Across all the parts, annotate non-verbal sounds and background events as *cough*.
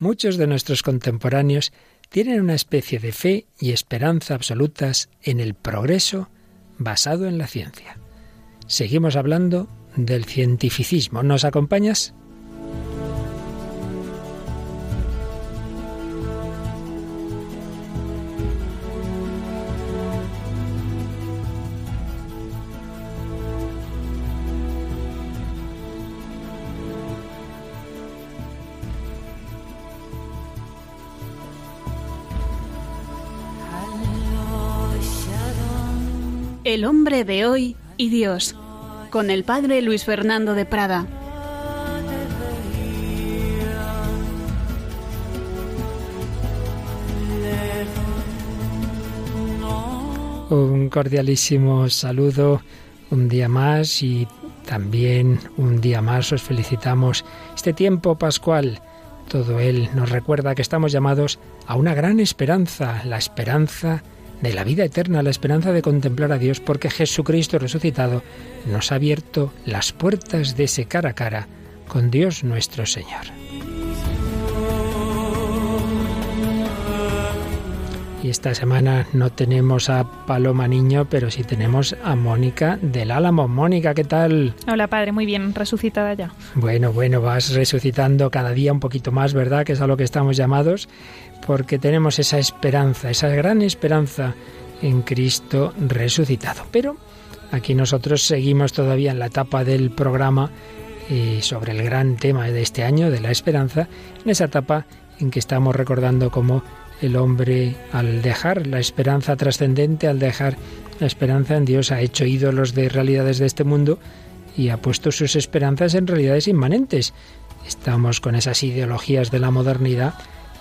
Muchos de nuestros contemporáneos tienen una especie de fe y esperanza absolutas en el progreso basado en la ciencia. Seguimos hablando del cientificismo. ¿Nos acompañas? El hombre de hoy y Dios, con el padre Luis Fernando de Prada. Un cordialísimo saludo un día más y también un día más os felicitamos este tiempo pascual. Todo él nos recuerda que estamos llamados a una gran esperanza, la esperanza de la vida eterna, la esperanza de contemplar a Dios, porque Jesucristo resucitado nos ha abierto las puertas de ese cara a cara con Dios nuestro Señor. Y esta semana no tenemos a Paloma Niño, pero sí tenemos a Mónica del Álamo. Mónica, ¿qué tal? Hola, padre, muy bien, resucitada ya. Bueno, bueno, vas resucitando cada día un poquito más, ¿verdad? Que es a lo que estamos llamados porque tenemos esa esperanza, esa gran esperanza en Cristo resucitado. Pero aquí nosotros seguimos todavía en la etapa del programa eh, sobre el gran tema de este año, de la esperanza, en esa etapa en que estamos recordando cómo el hombre, al dejar la esperanza trascendente, al dejar la esperanza en Dios, ha hecho ídolos de realidades de este mundo y ha puesto sus esperanzas en realidades inmanentes. Estamos con esas ideologías de la modernidad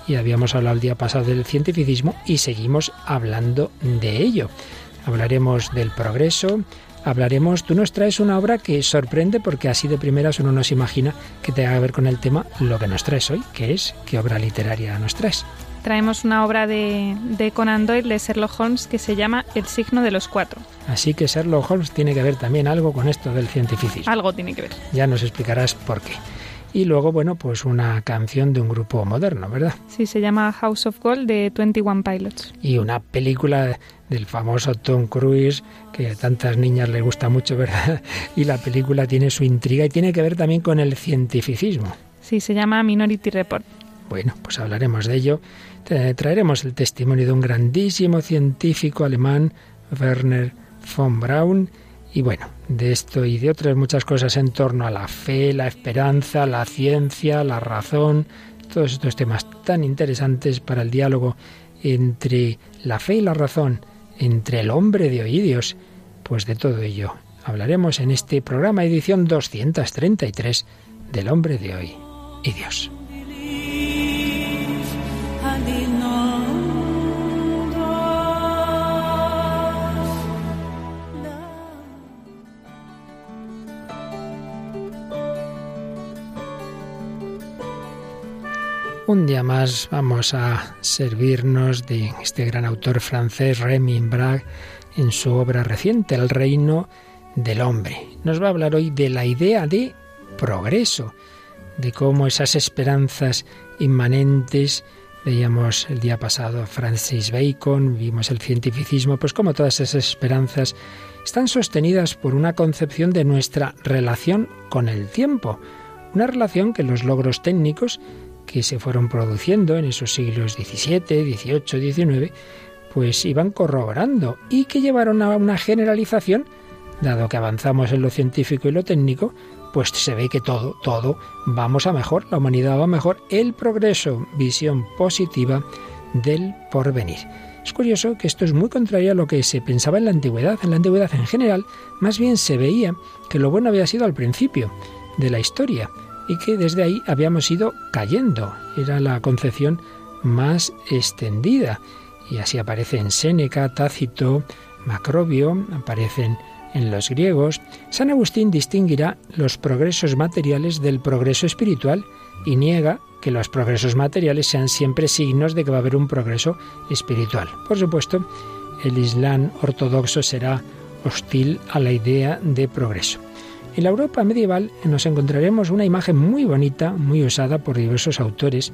y habíamos hablado el día pasado del cientificismo y seguimos hablando de ello. Hablaremos del progreso, hablaremos, tú nos traes una obra que sorprende porque así de primeras uno no se imagina que tenga que ver con el tema lo que nos traes hoy, que es qué obra literaria nos traes. Traemos una obra de, de Conan Doyle, de Sherlock Holmes, que se llama El signo de los cuatro. Así que Sherlock Holmes tiene que ver también algo con esto del cientificismo. Algo tiene que ver. Ya nos explicarás por qué y luego, bueno, pues una canción de un grupo moderno, ¿verdad? Sí, se llama House of Gold de 21 Pilots. Y una película del famoso Tom Cruise, que a tantas niñas le gusta mucho, ¿verdad? *laughs* Y la película tiene su intriga y tiene que ver también con el cientificismo. Sí, se llama Minority Report. Bueno, pues hablaremos de ello. Traeremos el testimonio de un grandísimo científico alemán, Werner von Braun, y bueno, de esto y de otras muchas cosas en torno a la fe, la esperanza, la ciencia, la razón, todos estos temas tan interesantes para el diálogo entre la fe y la razón, entre el hombre de hoy y Dios, pues de todo ello hablaremos en este programa edición 233 del hombre de hoy y Dios. Un día más vamos a servirnos de este gran autor francés, Remy Bragg, en su obra reciente, El reino del hombre. Nos va a hablar hoy de la idea de progreso, de cómo esas esperanzas inmanentes, veíamos el día pasado Francis Bacon, vimos el cientificismo, pues como todas esas esperanzas están sostenidas por una concepción de nuestra relación con el tiempo, una relación que los logros técnicos que se fueron produciendo en esos siglos XVII, XVIII, XIX, pues iban corroborando y que llevaron a una generalización, dado que avanzamos en lo científico y lo técnico, pues se ve que todo, todo vamos a mejor, la humanidad va mejor, el progreso, visión positiva del porvenir. Es curioso que esto es muy contrario a lo que se pensaba en la antigüedad. En la antigüedad en general, más bien se veía que lo bueno había sido al principio de la historia y que desde ahí habíamos ido cayendo. Era la concepción más extendida. Y así aparece en Séneca, Tácito, Macrobio, aparecen en los griegos. San Agustín distinguirá los progresos materiales del progreso espiritual y niega que los progresos materiales sean siempre signos de que va a haber un progreso espiritual. Por supuesto, el Islam ortodoxo será hostil a la idea de progreso. En la Europa medieval nos encontraremos una imagen muy bonita, muy usada por diversos autores,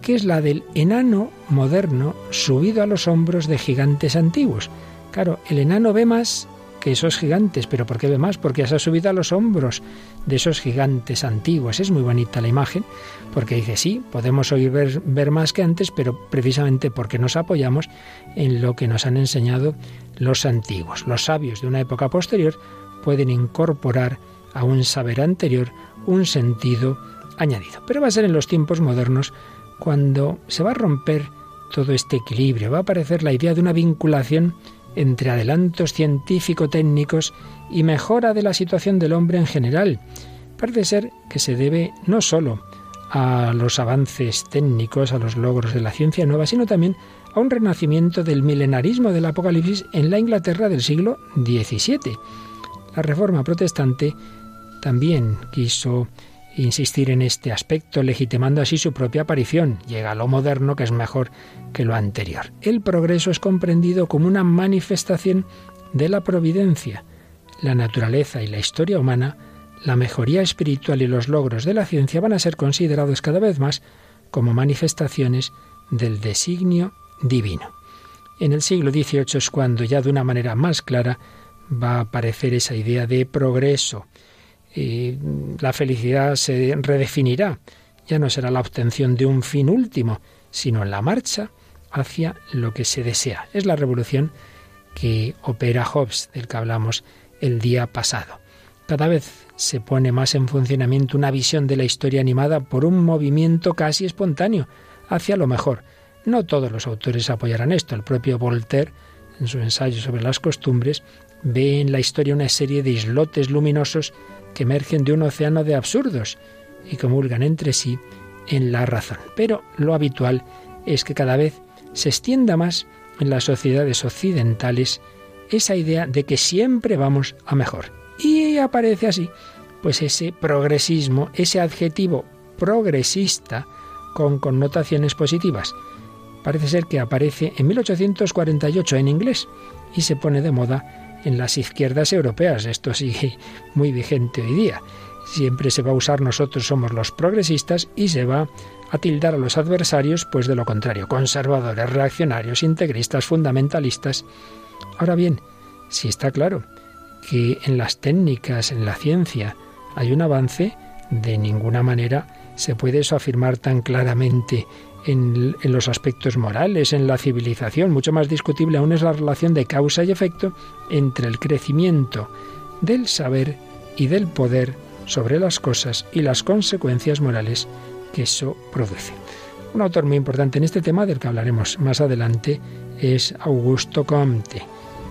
que es la del enano moderno subido a los hombros de gigantes antiguos. Claro, el enano ve más que esos gigantes, pero ¿por qué ve más? Porque se ha subido a los hombros de esos gigantes antiguos. Es muy bonita la imagen, porque dice, sí, podemos oír ver, ver más que antes, pero precisamente porque nos apoyamos en lo que nos han enseñado los antiguos. Los sabios de una época posterior pueden incorporar a un saber anterior un sentido añadido. Pero va a ser en los tiempos modernos cuando se va a romper todo este equilibrio, va a aparecer la idea de una vinculación entre adelantos científico-técnicos y mejora de la situación del hombre en general. Parece ser que se debe no solo a los avances técnicos, a los logros de la ciencia nueva, sino también a un renacimiento del milenarismo del Apocalipsis en la Inglaterra del siglo XVII. La Reforma protestante también quiso insistir en este aspecto, legitimando así su propia aparición. Llega lo moderno que es mejor que lo anterior. El progreso es comprendido como una manifestación de la providencia. La naturaleza y la historia humana, la mejoría espiritual y los logros de la ciencia van a ser considerados cada vez más como manifestaciones del designio divino. En el siglo XVIII es cuando ya de una manera más clara va a aparecer esa idea de progreso y la felicidad se redefinirá. Ya no será la obtención de un fin último, sino la marcha hacia lo que se desea. Es la revolución que opera Hobbes, del que hablamos el día pasado. Cada vez se pone más en funcionamiento una visión de la historia animada por un movimiento casi espontáneo hacia lo mejor. No todos los autores apoyarán esto. El propio Voltaire, en su ensayo sobre las costumbres, ve en la historia una serie de islotes luminosos que emergen de un océano de absurdos y comulgan entre sí en la razón. Pero lo habitual es que cada vez se extienda más en las sociedades occidentales esa idea de que siempre vamos a mejor. Y aparece así, pues ese progresismo, ese adjetivo progresista con connotaciones positivas. Parece ser que aparece en 1848 en inglés y se pone de moda en las izquierdas europeas. Esto sigue *laughs* muy vigente hoy día. Siempre se va a usar nosotros somos los progresistas y se va a tildar a los adversarios pues de lo contrario, conservadores, reaccionarios, integristas, fundamentalistas. Ahora bien, si está claro que en las técnicas, en la ciencia, hay un avance, de ninguna manera se puede eso afirmar tan claramente en, los aspectos morales, en la civilización. Mucho más discutible aún es la relación de causa y efecto entre el crecimiento del saber y del poder sobre las cosas y las consecuencias morales que eso produce. Un autor muy importante en este tema, del que hablaremos más adelante, es Augusto Comte,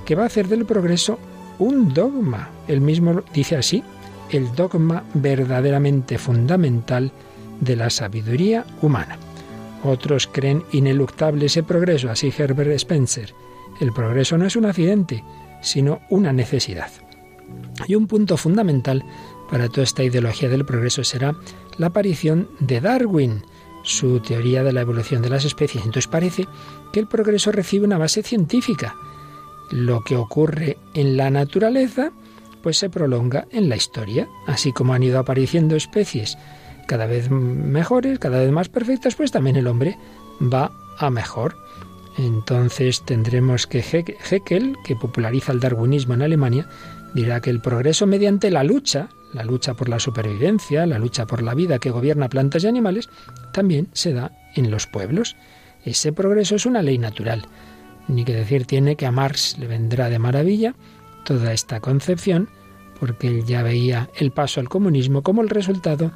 que va a hacer del progreso un dogma. Él mismo dice así, el dogma verdaderamente fundamental de la sabiduría humana. Otros creen ineluctable ese progreso, así Herbert Spencer. El progreso no es un accidente, sino una necesidad. Y un punto fundamental para toda esta ideología del progreso será la aparición de Darwin, su teoría de la evolución de las especies. Entonces parece que el progreso recibe una base científica. Lo que ocurre en la naturaleza, pues se prolonga en la historia, así como han ido apareciendo especies cada vez mejores, cada vez más perfectas, pues también el hombre va a mejor. Entonces tendremos que Heckel, que populariza el darwinismo en Alemania, dirá que el progreso mediante la lucha, la lucha por la supervivencia, la lucha por la vida que gobierna plantas y animales, también se da en los pueblos. Ese progreso es una ley natural. Ni que decir tiene que a Marx le vendrá de maravilla toda esta concepción, porque él ya veía el paso al comunismo como el resultado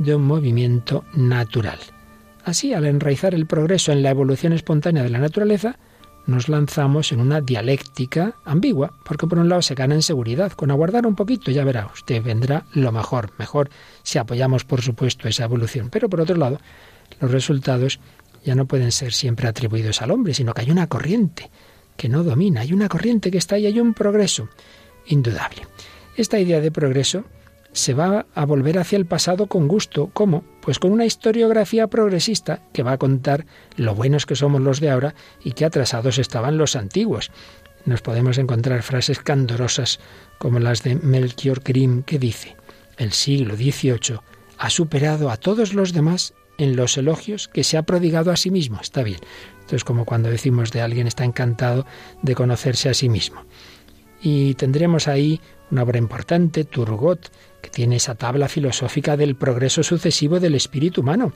de un movimiento natural. Así, al enraizar el progreso en la evolución espontánea de la naturaleza, nos lanzamos en una dialéctica ambigua, porque por un lado se gana en seguridad, con aguardar un poquito ya verá, usted vendrá lo mejor, mejor si apoyamos por supuesto esa evolución, pero por otro lado, los resultados ya no pueden ser siempre atribuidos al hombre, sino que hay una corriente que no domina, hay una corriente que está ahí, hay un progreso indudable. Esta idea de progreso se va a volver hacia el pasado con gusto. ¿Cómo? Pues con una historiografía progresista que va a contar lo buenos que somos los de ahora y qué atrasados estaban los antiguos. Nos podemos encontrar frases candorosas como las de Melchior Grimm que dice, el siglo XVIII ha superado a todos los demás en los elogios que se ha prodigado a sí mismo. Está bien. Esto es como cuando decimos de alguien está encantado de conocerse a sí mismo. Y tendremos ahí una obra importante, Turgot, que tiene esa tabla filosófica del progreso sucesivo del espíritu humano.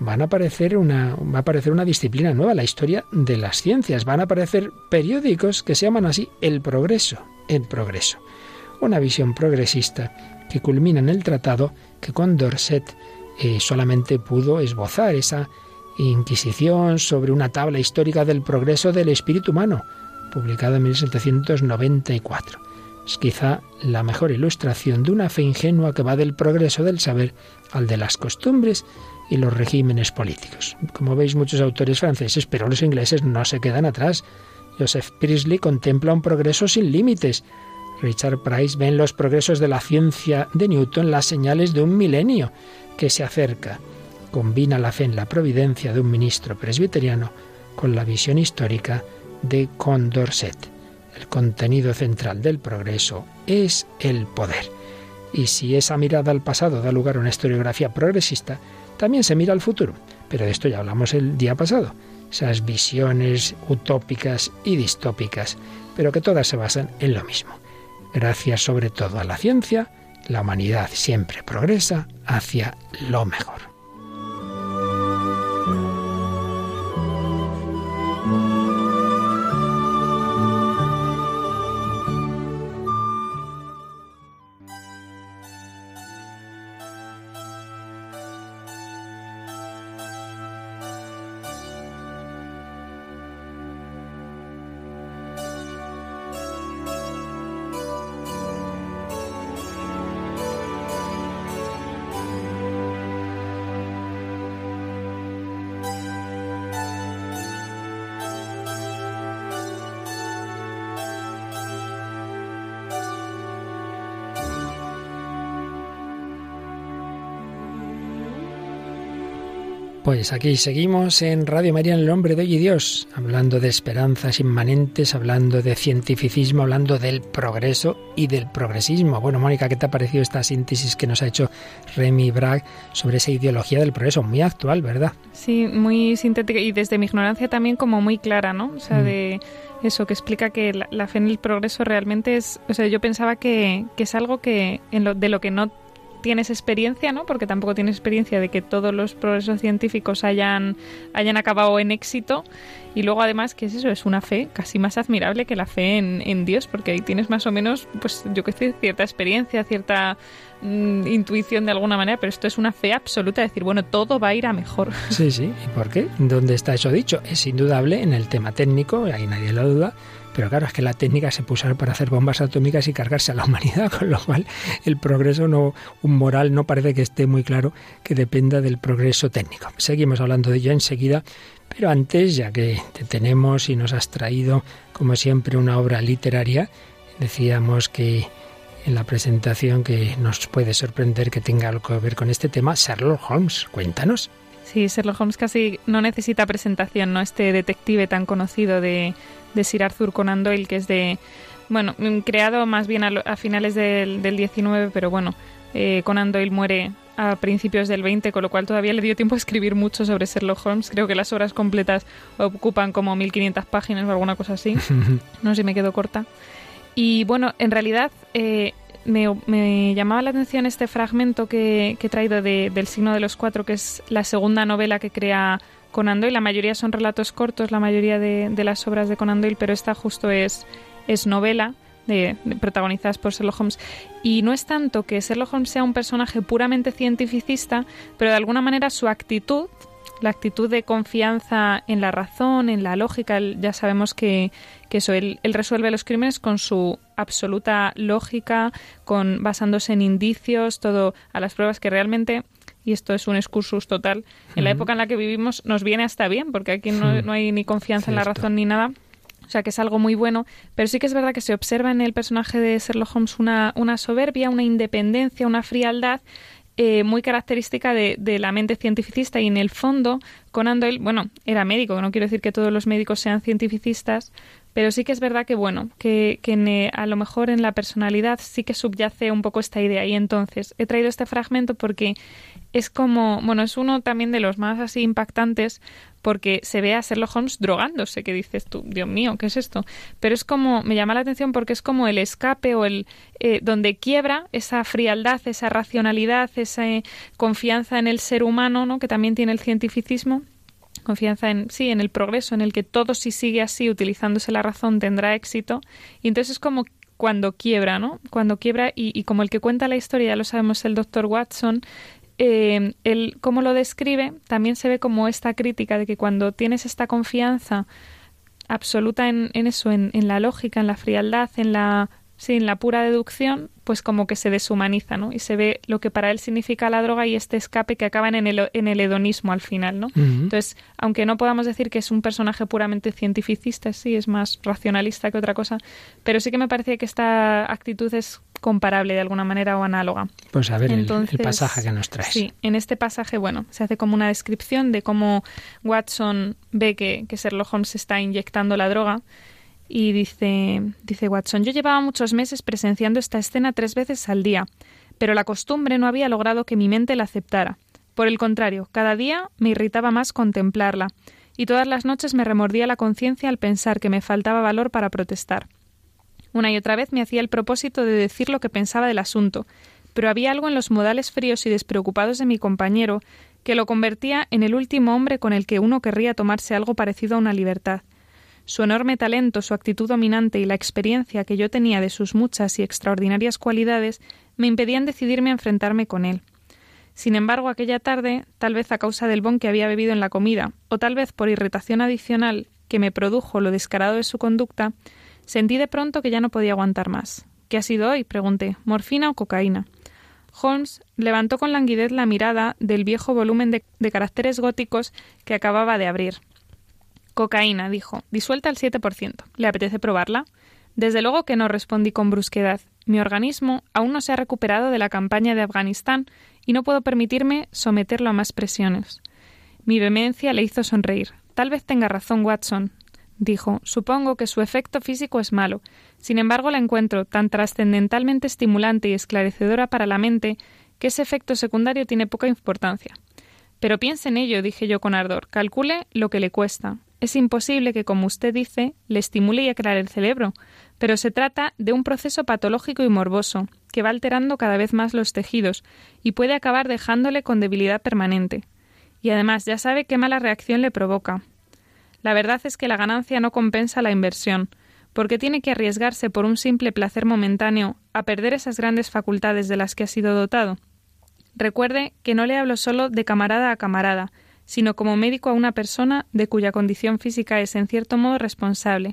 Van a aparecer una, va a aparecer una disciplina nueva, la historia de las ciencias. Van a aparecer periódicos que se llaman así el progreso, el progreso. Una visión progresista que culmina en el tratado que con Dorset eh, solamente pudo esbozar esa Inquisición sobre una tabla histórica del progreso del espíritu humano, publicada en 1794. Es quizá la mejor ilustración de una fe ingenua que va del progreso del saber al de las costumbres y los regímenes políticos. Como veis, muchos autores franceses, pero los ingleses no se quedan atrás. Joseph Priestley contempla un progreso sin límites. Richard Price ve en los progresos de la ciencia de Newton las señales de un milenio que se acerca combina la fe en la providencia de un ministro presbiteriano con la visión histórica de Condorcet. El contenido central del progreso es el poder. Y si esa mirada al pasado da lugar a una historiografía progresista, también se mira al futuro. Pero de esto ya hablamos el día pasado. Esas visiones utópicas y distópicas, pero que todas se basan en lo mismo. Gracias sobre todo a la ciencia, la humanidad siempre progresa hacia lo mejor. Pues aquí seguimos en Radio María en el Hombre de hoy y Dios, hablando de esperanzas inmanentes, hablando de cientificismo, hablando del progreso y del progresismo. Bueno, Mónica, ¿qué te ha parecido esta síntesis que nos ha hecho Remy Bragg sobre esa ideología del progreso? Muy actual, ¿verdad? Sí, muy sintética y desde mi ignorancia también como muy clara, ¿no? O sea, mm. de eso que explica que la, fe en el progreso realmente es, o sea, yo pensaba que, que es algo que en lo, de lo que no tienes experiencia, ¿no? Porque tampoco tienes experiencia de que todos los progresos científicos hayan, hayan acabado en éxito. Y luego además, que es eso? Es una fe casi más admirable que la fe en, en Dios, porque ahí tienes más o menos, pues yo qué sé, cierta experiencia, cierta mm, intuición de alguna manera, pero esto es una fe absoluta, decir, bueno, todo va a ir a mejor. Sí, sí. ¿Y por qué? ¿Dónde está eso dicho? Es indudable en el tema técnico, ahí nadie lo duda, pero claro, es que la técnica se puso para hacer bombas atómicas y cargarse a la *laughs* humanidad, con lo cual el progreso no, un moral no parece que esté muy claro que dependa del progreso técnico. Seguimos hablando de ello enseguida, pero antes, ya que te tenemos y nos has traído, como siempre, una obra literaria, decíamos que en la presentación que nos puede sorprender que tenga algo que ver con este tema, Sherlock Holmes. Cuéntanos. Sí, Sherlock Holmes casi no necesita presentación, ¿no? Este detective tan conocido de, de Sir Arthur Conan Doyle, que es de, bueno, mm, creado más bien a, finales del, del, 19, pero bueno, eh, Conan Doyle muere a principios del 20, con lo cual todavía le dio tiempo a escribir mucho sobre Sherlock Holmes. Creo que las obras completas ocupan como 1500 páginas o alguna cosa así. *laughs* No sé si me quedo corta. Y bueno, en realidad eh, me, llamaba la atención este fragmento que, he traído del signo de los cuatro, que es la segunda novela que crea Conan Doyle. La mayoría son relatos cortos, la mayoría de, las obras de Conan Doyle, pero esta justo es, es novela. De, protagonizadas por Sherlock Holmes. Y no es tanto que Sherlock Holmes sea un personaje puramente cientificista, pero de alguna manera su actitud, la actitud de confianza en la razón, en la lógica, ya sabemos que, eso, él, él, resuelve los crímenes con su absoluta lógica, con basándose en indicios, todo a las pruebas que realmente y esto es un excursus total, en la época en la que vivimos nos viene hasta bien, porque aquí no, hay ni confianza en la razón ni nada. O sea que es algo muy bueno, pero sí que es verdad que se observa en el personaje de Sherlock Holmes una, una soberbia, una independencia, una frialdad eh, muy característica de, de, la mente cientificista y en el fondo Conan Doyle, bueno, era médico, no quiero decir que todos los médicos sean cientificistas, pero sí que es verdad que, bueno, que, que eh, a lo mejor en la personalidad sí que subyace un poco esta idea. Y entonces he traído este fragmento porque es como, bueno, es uno también de los más así impactantes porque se ve a Sherlock Holmes drogándose, que dices tú, Dios mío, ¿qué es esto? Pero es como, me llama la atención porque es como el escape o el eh, donde quiebra esa frialdad, esa racionalidad, esa confianza en el ser humano, ¿no? Que también tiene el cientificismo confianza en sí, en el progreso, en el que todo si sigue así, utilizándose la razón, tendrá éxito. Y entonces es como cuando quiebra, ¿no? Cuando quiebra y, como el que cuenta la historia, ya lo sabemos, el doctor Watson, eh, el cómo lo describe, también se ve como esta crítica de que cuando tienes esta confianza absoluta en, en eso, en, en, la lógica, en la frialdad, en la, sí, en la pura deducción, pues como que se deshumaniza, ¿no? Y se ve lo que para él significa la droga y este escape que acaban en el, en el hedonismo al final, ¿no? Entonces, aunque no podamos decir que es un personaje puramente cientificista, sí, es más racionalista que otra cosa, pero sí que me parece que esta actitud es comparable de alguna manera o análoga. Pues a ver Entonces, el, pasaje que nos traes. Sí, en este pasaje, bueno, se hace como una descripción de cómo Watson ve que, que Sherlock Holmes está inyectando la droga y dice, dice Watson, yo llevaba muchos meses presenciando esta escena tres veces al día, pero la costumbre no había logrado que mi mente la aceptara. Por el contrario, cada día me irritaba más contemplarla, y todas las noches me remordía la conciencia al pensar que me faltaba valor para protestar. Una y otra vez me hacía el propósito de decir lo que pensaba del asunto, pero había algo en los modales fríos y despreocupados de mi compañero que lo convertía en el último hombre con el que uno querría tomarse algo parecido a una libertad. Su enorme talento, su actitud dominante y la experiencia que yo tenía de sus muchas y extraordinarias cualidades me impedían decidirme a enfrentarme con él. Sin embargo, aquella tarde, tal vez a causa del bon que había bebido en la comida, o tal vez por irritación adicional que me produjo lo descarado de su conducta, sentí de pronto que ya no podía aguantar más. ¿Qué ha sido hoy? pregunté. ¿Morfina o cocaína? Holmes levantó con languidez la mirada del viejo volumen de, de caracteres góticos que acababa de abrir. Cocaína, dijo, disuelta al 7%. ¿Le apetece probarla? Desde luego que no, respondí con brusquedad. Mi organismo aún no se ha recuperado de la campaña de Afganistán y no puedo permitirme someterlo a más presiones. Mi vehemencia le hizo sonreír. Tal vez tenga razón, Watson, dijo. Supongo que su efecto físico es malo. Sin embargo, la encuentro tan trascendentalmente estimulante y esclarecedora para la mente que ese efecto secundario tiene poca importancia. Pero piense en ello, dije yo con ardor. Calcule lo que le cuesta. Es imposible que, como usted dice, le estimule y aclare el cerebro, pero se trata de un proceso patológico y morboso, que va alterando cada vez más los tejidos y puede acabar dejándole con debilidad permanente. Y además ya sabe qué mala reacción le provoca. La verdad es que la ganancia no compensa la inversión, porque tiene que arriesgarse por un simple placer momentáneo a perder esas grandes facultades de las que ha sido dotado. Recuerde que no le hablo solo de camarada a camarada, sino como médico a una persona de cuya condición física es en cierto modo responsable.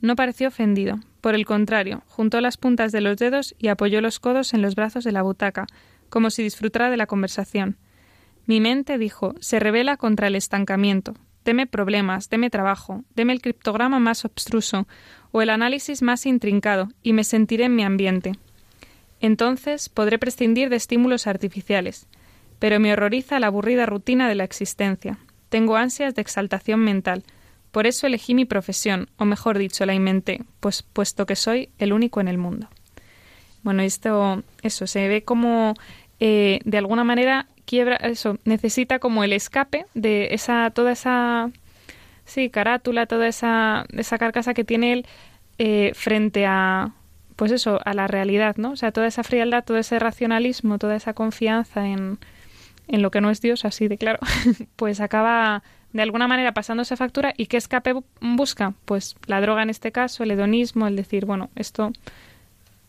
No pareció ofendido. Por el contrario, juntó las puntas de los dedos y apoyó los codos en los brazos de la butaca, como si disfrutara de la conversación. Mi mente, dijo, se revela contra el estancamiento. Deme problemas, deme trabajo, deme el criptograma más obstruso o el análisis más intrincado, y me sentiré en mi ambiente. Entonces podré prescindir de estímulos artificiales pero me horroriza la aburrida rutina de la existencia. Tengo ansias de exaltación mental. Por eso elegí mi profesión, o mejor dicho, la inventé, pues puesto que soy el único en el mundo. Bueno, esto, eso, se ve como eh, de alguna manera quiebra, eso, necesita como el escape de esa, toda esa, sí, carátula, toda esa, esa carcasa que tiene él eh, frente a, pues eso, a la realidad, ¿no? O sea, toda esa frialdad, todo ese racionalismo, toda esa confianza en, en lo que no es Dios, así de claro, *laughs* pues acaba de alguna manera pasándose factura y qué escape busca? Pues la droga en este caso, el hedonismo, el decir, bueno, esto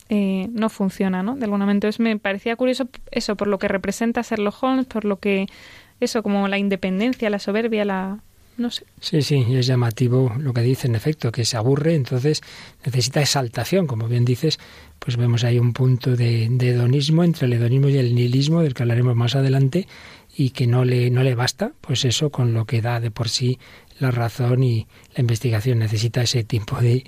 eh, no funciona, ¿no? De alguna manera. Entonces me parecía curioso eso, por lo que representa Sherlock Holmes, por lo que, eso, como la independencia, la soberbia, la, no sé. Sí, sí, es llamativo lo que dice, en efecto, que se aburre, entonces necesita exaltación, como bien dices, pues vemos ahí un punto de, hedonismo entre el hedonismo y el nihilismo, del que hablaremos más adelante, y que no le, no le basta, pues eso con lo que da de por sí la razón y la investigación necesita ese tipo de,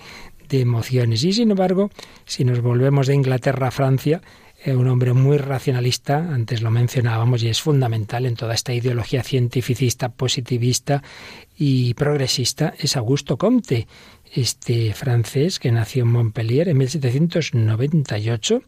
de emociones. Y sin embargo, si nos volvemos de Inglaterra a Francia, un hombre muy racionalista, antes lo mencionábamos, y es fundamental en toda esta ideología cientificista, positivista y progresista, es Augusto Comte, este francés que nació en Montpellier en 1798,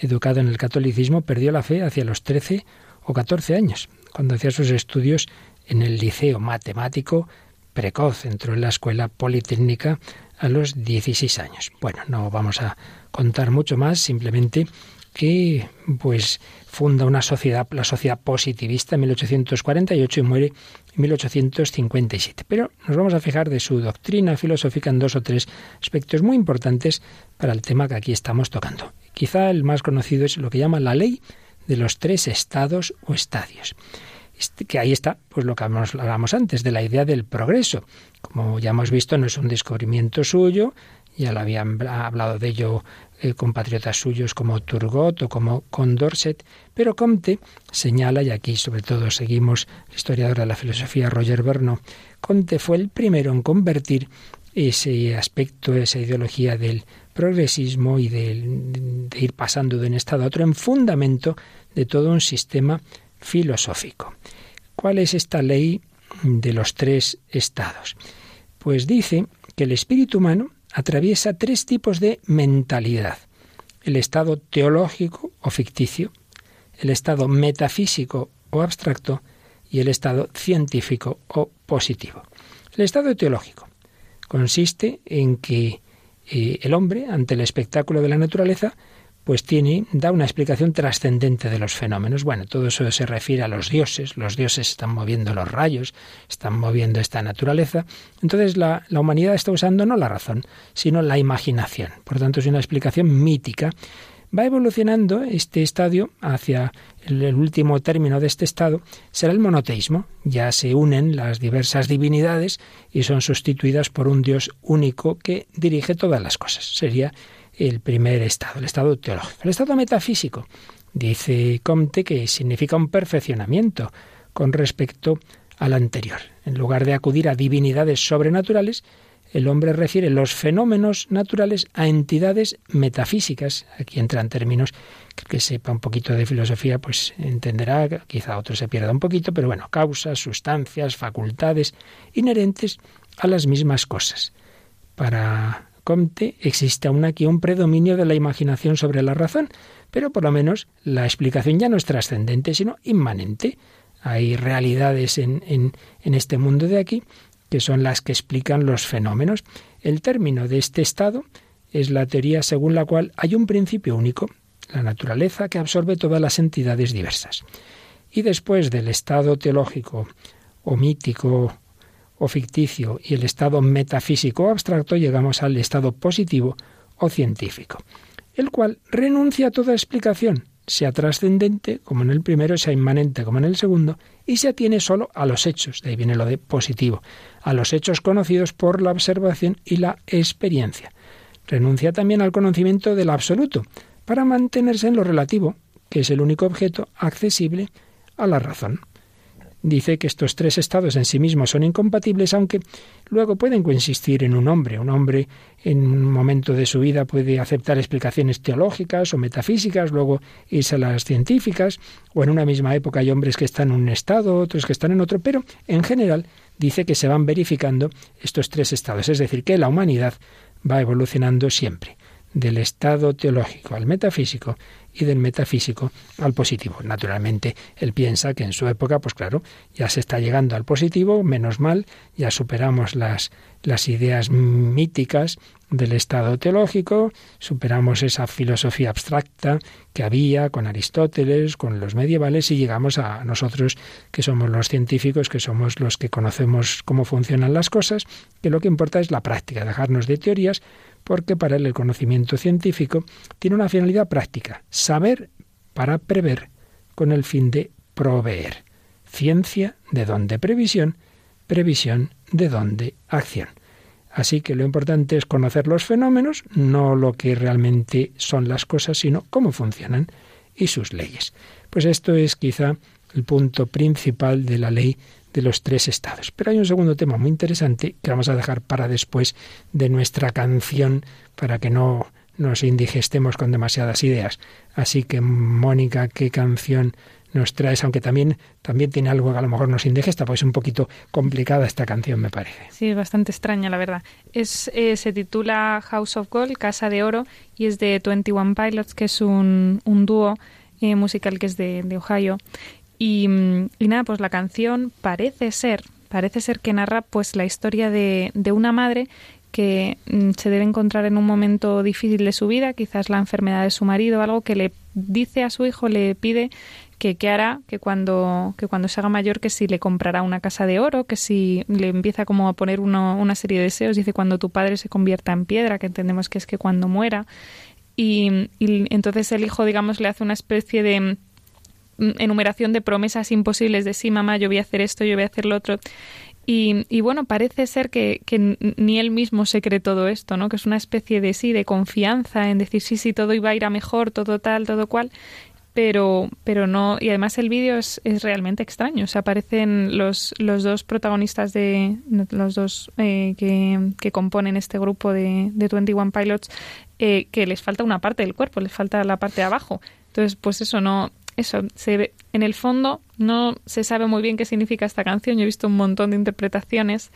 educado en el catolicismo, perdió la fe hacia los 13 o 14 años, cuando hacía sus estudios en el liceo matemático precoz. Entró en la escuela politécnica a los 16 años. Bueno, no vamos a contar mucho más, simplemente que pues funda una sociedad, la sociedad positivista en 1848 y muere en 1857. Pero nos vamos a fijar de su doctrina filosófica en dos o tres aspectos muy importantes para el tema que aquí estamos tocando. Quizá el más conocido es lo que llama la ley de los tres estados o estadios. Este, que ahí está, pues lo que hablábamos antes, de la idea del progreso. Como ya hemos visto, no es un descubrimiento suyo, ya lo habían hablado de ello eh, compatriotas suyos como Turgot o como Condorcet, pero Comte señala, y aquí sobre todo seguimos el historiador de la filosofía Roger Bernot, Comte fue el primero en convertir ese aspecto, esa ideología del progresismo y de ir pasando de un estado a otro en fundamento de todo un sistema filosófico. ¿Cuál es esta ley de los tres estados? Pues dice que el espíritu humano atraviesa tres tipos de mentalidad. El estado teológico o ficticio, el estado metafísico o abstracto y el estado científico o positivo. El estado teológico consiste en que eh, el hombre, ante el espectáculo de la naturaleza, pues tiene, da una explicación trascendente de los fenómenos. Bueno, todo eso se refiere a los dioses, los dioses están moviendo los rayos, están moviendo esta naturaleza. Entonces la, la humanidad está usando no la razón, sino la imaginación. Por tanto, es una explicación mítica. Va evolucionando este estadio hacia el, el último término de este estado, será el monoteísmo. Ya se unen las diversas divinidades y son sustituidas por un Dios único que dirige todas las cosas. Sería el primer estado, el estado teológico. El estado metafísico, dice Comte, que significa un perfeccionamiento con respecto al anterior. En lugar de acudir a divinidades sobrenaturales, el hombre refiere los fenómenos naturales a entidades metafísicas. Aquí entran términos que, que sepa un poquito de filosofía, pues entenderá, quizá otro se pierda un poquito, pero bueno, causas, sustancias, facultades inherentes a las mismas cosas. Para Existe aún aquí un predominio de la imaginación sobre la razón, pero por lo menos la explicación ya no es trascendente, sino inmanente. Hay realidades en, en este mundo de aquí que son las que explican los fenómenos. El término de este estado es la teoría según la cual hay un principio único, la naturaleza, que absorbe todas las entidades diversas. Y después del estado teológico o mítico o ficticio y el estado metafísico o abstracto, llegamos al estado positivo o científico, el cual renuncia a toda explicación, sea trascendente como en el primero, sea inmanente como en el segundo, y se atiene solo a los hechos, de ahí viene lo de positivo, a los hechos conocidos por la observación y la experiencia. Renuncia también al conocimiento del absoluto, para mantenerse en lo relativo, que es el único objeto accesible a la razón dice que estos tres estados en sí mismos son incompatibles, aunque luego pueden coexistir en un hombre. Un hombre en un momento de su vida puede aceptar explicaciones teológicas o metafísicas, luego irse a las científicas, o en una misma época hay hombres que están en un estado, otros que están en otro, pero en general dice que se van verificando estos tres estados, es decir, que la humanidad va evolucionando siempre del estado teológico al metafísico y del metafísico al positivo. Naturalmente, él piensa que en su época, pues claro, ya se está llegando al positivo, menos mal, ya superamos las, las ideas míticas del estado teológico, superamos esa filosofía abstracta que había con Aristóteles, con los medievales y llegamos a nosotros que somos los científicos, que somos los que conocemos cómo funcionan las cosas, que lo que importa es la práctica, dejarnos de teorías porque para él el conocimiento científico tiene una finalidad práctica, saber para prever con el fin de proveer. Ciencia de donde previsión, previsión de donde acción. Así que lo importante es conocer los fenómenos, no lo que realmente son las cosas, sino cómo funcionan y sus leyes. Pues esto es quizá el punto principal de la ley de los tres estados. Pero hay un segundo tema muy interesante que vamos a dejar para después de nuestra canción para que no nos indigestemos con demasiadas ideas. Así que, Mónica, ¿qué canción nos traes? Aunque también, también tiene algo que a lo mejor nos indigesta, pues es un poquito complicada esta canción, me parece. Sí, es bastante extraña, la verdad. Es, eh, se titula House of Gold, Casa de Oro, y es de 21 Pilots, que es un, un dúo eh, musical que es de, de Ohio Y, nada, pues la canción parece ser, parece ser que narra pues la historia de, de una madre que mm, se debe encontrar en un momento difícil de su vida, quizás la enfermedad de su marido, algo que le dice a su hijo, le pide que qué hará, que cuando, que cuando se haga mayor, que si le comprará una casa de oro, que si le empieza como a poner uno, una serie de deseos, dice cuando tu padre se convierta en piedra, que entendemos que es que cuando muera. Y, y entonces el hijo, digamos, le hace una especie de enumeración de promesas imposibles de sí, mamá, yo voy a hacer esto, yo voy a hacer lo otro. Y, bueno, parece ser que, que, ni él mismo se cree todo esto, ¿no? Que es una especie de sí, de confianza en decir sí, sí, todo iba a ir a mejor, todo tal, todo cual. Pero, pero no, y además el vídeo es, es realmente extraño. O sea, aparecen los, los dos protagonistas de los dos eh, que, que, componen este grupo de, de 21 Pilots, eh, que les falta una parte del cuerpo, les falta la parte de abajo. Entonces, pues eso no, eso, se ve, en el fondo no se sabe muy bien qué significa esta canción. Yo he visto un montón de interpretaciones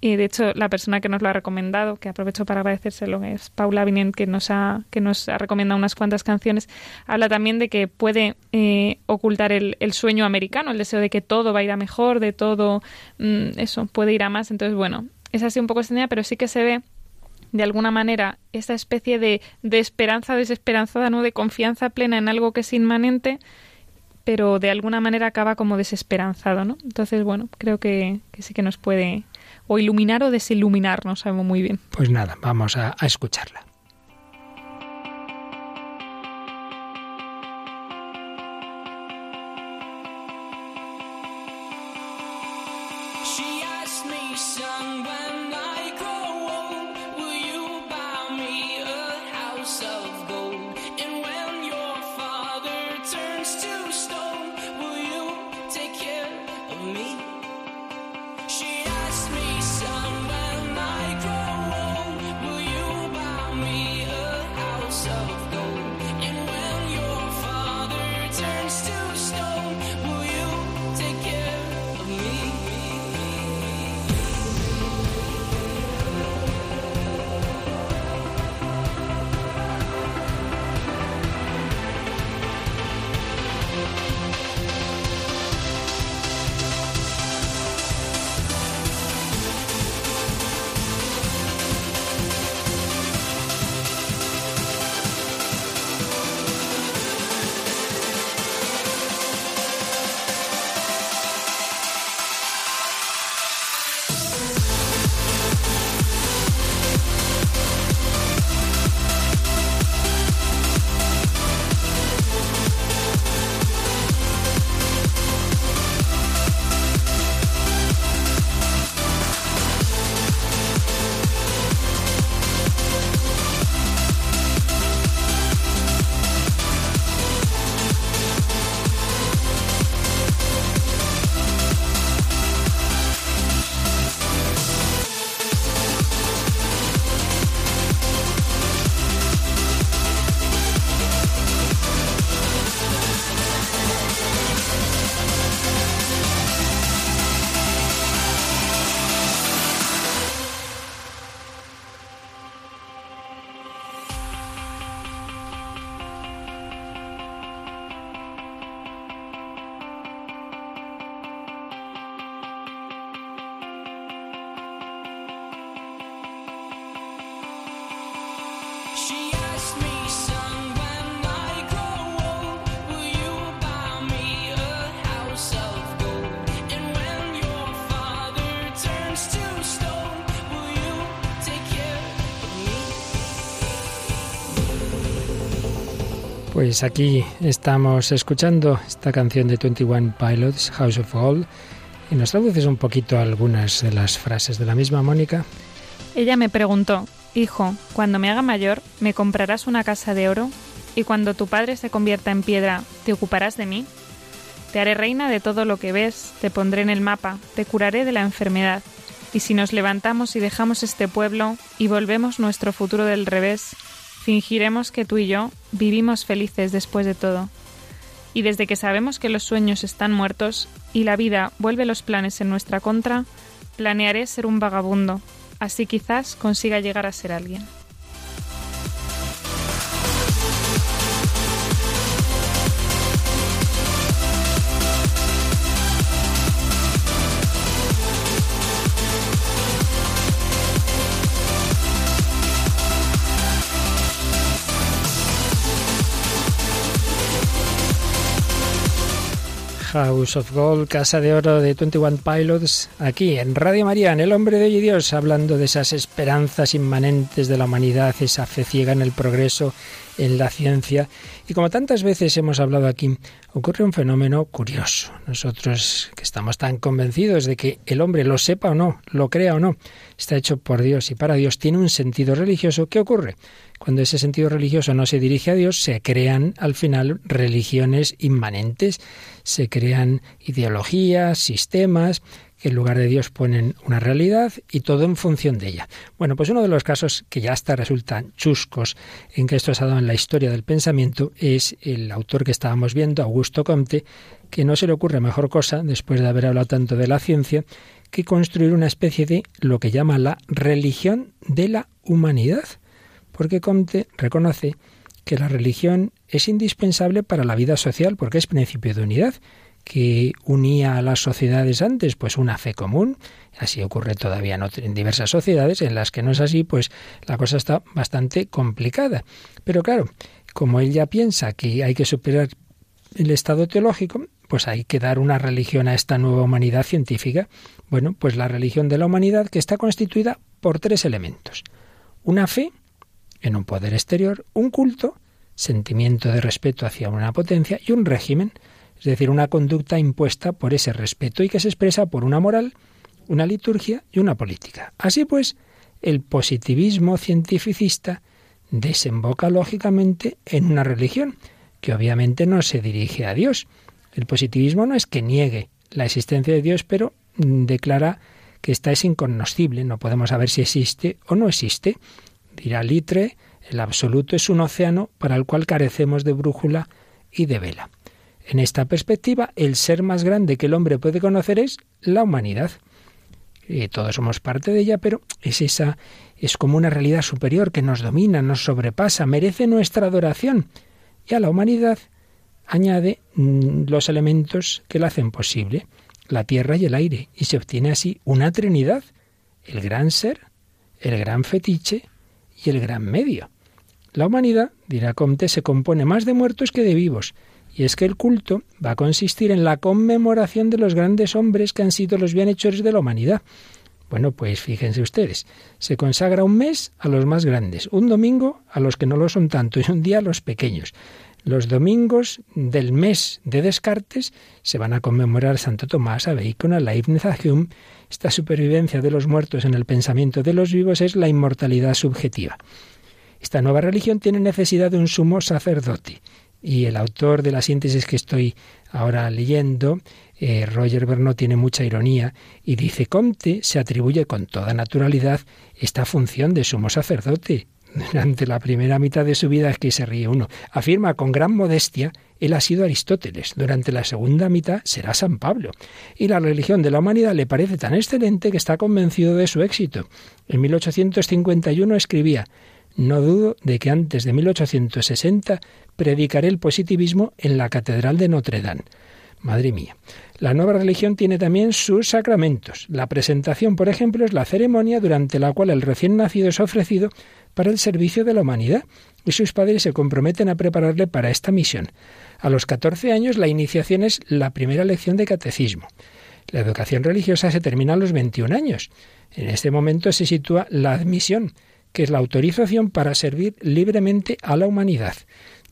y de hecho la persona que nos lo ha recomendado, que aprovecho para agradecérselo, es Paula Vinent, que nos ha, que nos ha recomendado unas cuantas canciones, habla también de que puede eh, ocultar el, el, sueño americano, el deseo de que todo va a ir a mejor, de todo, mm, eso, puede ir a más. Entonces, bueno, es así un poco extraña, pero sí que se ve de alguna manera esa especie de, de esperanza desesperanzada, ¿no? de confianza plena en algo que es inmanente, pero de alguna manera acaba como desesperanzado, ¿no? Entonces, bueno, creo que, que sí que nos puede o iluminar o desiluminar, no sabemos muy bien. Pues nada, vamos a, a escucharla. Pues aquí estamos escuchando esta canción de 21 Pilots, House of Gold, y nos traduces un poquito algunas de las frases de la misma Mónica. Ella me preguntó, Hijo, cuando me haga mayor, ¿me comprarás una casa de oro? Y cuando tu padre se convierta en piedra, ¿te ocuparás de mí? Te haré reina de todo lo que ves, te pondré en el mapa, te curaré de la enfermedad. Y si nos levantamos y dejamos este pueblo y volvemos nuestro futuro del revés, Fingiremos que tú y yo vivimos felices después de todo. Y desde que sabemos que los sueños están muertos y la vida vuelve los planes en nuestra contra, planearé ser un vagabundo, así quizás consiga llegar a ser alguien. House of Gold, Casa de Oro de 21 Pilots, aquí en Radio María, en El Hombre de Hoy Dios, hablando de esas esperanzas inmanentes de la humanidad, esa fe ciega en el progreso, en la ciencia. Y como tantas veces hemos hablado aquí, ocurre un fenómeno curioso. Nosotros que estamos tan convencidos de que el hombre lo sepa o no, lo crea o no, está hecho por Dios y para Dios, tiene un sentido religioso, ¿qué ocurre? Cuando ese sentido religioso no se dirige a Dios, se crean al final religiones inmanentes, se crean ideologías, sistemas, que en lugar de Dios ponen una realidad y todo en función de ella. Bueno, pues uno de los casos que ya hasta resultan chuscos en que esto se ha dado en la historia del pensamiento es el autor que estábamos viendo, Augusto Comte, que no se le ocurre mejor cosa, después de haber hablado tanto de la ciencia, que construir una especie de lo que llama la religión de la humanidad. Porque Comte reconoce que la religión es indispensable para la vida social porque es principio de unidad que unía a las sociedades antes, pues una fe común. Así ocurre todavía en diversas sociedades en las que no es así, pues la cosa está bastante complicada. Pero claro, como él ya piensa que hay que superar el estado teológico, pues hay que dar una religión a esta nueva humanidad científica. Bueno, pues la religión de la humanidad que está constituida por tres elementos. Una fe en un poder exterior, un culto, sentimiento de respeto hacia una potencia y un régimen, es decir, una conducta impuesta por ese respeto y que se expresa por una moral, una liturgia y una política. Así pues, el positivismo cientificista desemboca lógicamente en una religión, que obviamente no se dirige a Dios. El positivismo no es que niegue la existencia de Dios, pero declara que esta es incognoscible, no podemos saber si existe o no existe. Dirá Litre, el absoluto es un océano para el cual carecemos de brújula y de vela. En esta perspectiva, el ser más grande que el hombre puede conocer es la humanidad. Y todos somos parte de ella, pero es esa es como una realidad superior que nos domina, nos sobrepasa, merece nuestra adoración. Y a la humanidad añade mm, los elementos que la hacen posible, la tierra y el aire, y se obtiene así una trinidad, el gran ser, el gran fetiche y el gran medio. La humanidad, dirá Comte, se compone más de muertos que de vivos, y es que el culto va a consistir en la conmemoración de los grandes hombres que han sido los bienhechores de la humanidad. Bueno, pues fíjense ustedes, se consagra un mes a los más grandes, un domingo a los que no lo son tanto y un día a los pequeños. Los domingos del mes de Descartes se van a conmemorar Santo Tomás, a Bacon, a Leibniz, a Hume. Esta supervivencia de los muertos en el pensamiento de los vivos es la inmortalidad subjetiva. Esta nueva religión tiene necesidad de un sumo sacerdote y el autor de la síntesis que estoy ahora leyendo, eh, Roger Bernot, tiene mucha ironía y dice, Comte se atribuye con toda naturalidad esta función de sumo sacerdote. Durante la primera mitad de su vida es que se ríe uno. Afirma con gran modestia, él ha sido Aristóteles. Durante la segunda mitad será San Pablo. Y la religión de la humanidad le parece tan excelente que está convencido de su éxito. En 1851 escribía, no dudo de que antes de 1860 predicaré el positivismo en la Catedral de Notre Dame. Madre mía. La nueva religión tiene también sus sacramentos. La presentación, por ejemplo, es la ceremonia durante la cual el recién nacido es ofrecido para el servicio de la humanidad y sus padres se comprometen a prepararle para esta misión. A los 14 años la iniciación es la primera lección de catecismo. La educación religiosa se termina a los 21 años. En este momento se sitúa la admisión, que es la autorización para servir libremente a la humanidad.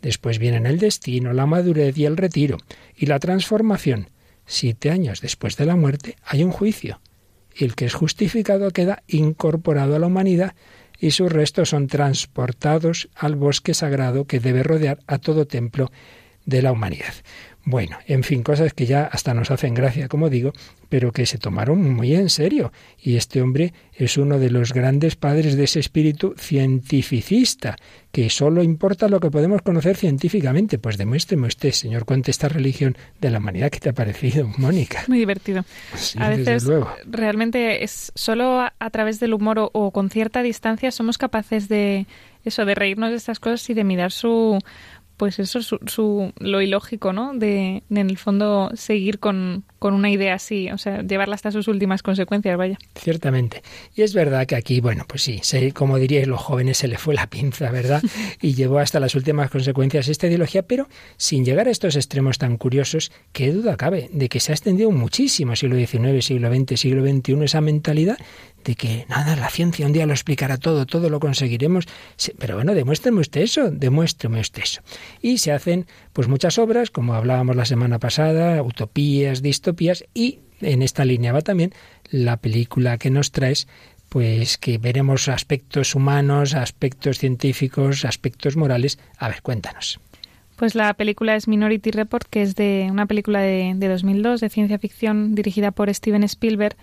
Después vienen el destino, la madurez y el retiro, y la transformación. Siete años después de la muerte hay un juicio. Y el que es justificado queda incorporado a la humanidad y sus restos son transportados al bosque sagrado que debe rodear a todo templo de la humanidad. Bueno, en fin, cosas que ya hasta nos hacen gracia, como digo, pero que se tomaron muy en serio. Y este hombre es uno de los grandes padres de ese espíritu cientificista, que solo importa lo que podemos conocer científicamente. Pues demuéstreme usted, señor, cuente esta religión de la humanidad que te ha parecido, *laughs* Mónica. Muy divertido. a veces realmente es solo a, través del humor o con cierta distancia somos capaces de eso, de reírnos de estas cosas y de mirar su pues eso, su, su, lo ilógico, ¿no? De, en el fondo, seguir con, con, una idea así, o sea, llevarla hasta sus últimas consecuencias, vaya. Ciertamente. Y es verdad que aquí, bueno, pues sí, se, como diríais los jóvenes, se le fue la pinza, ¿verdad? *laughs* Y llevó hasta las últimas consecuencias esta ideología, pero sin llegar a estos extremos tan curiosos, qué duda cabe de que se ha extendido muchísimo siglo XIX, siglo XX, siglo XXI esa mentalidad de que nada, la ciencia un día lo explicará todo, todo lo conseguiremos. Pero bueno, demuéstreme usted eso, demuéstreme usted eso. Y se hacen pues muchas obras, como hablábamos la semana pasada, utopías, distopías, y en esta línea va también la película que nos traes, pues que veremos aspectos humanos, aspectos científicos, aspectos morales. A ver, cuéntanos. Pues la película es Minority Report, que es de una película de, de 2002 de ciencia ficción dirigida por Steven Spielberg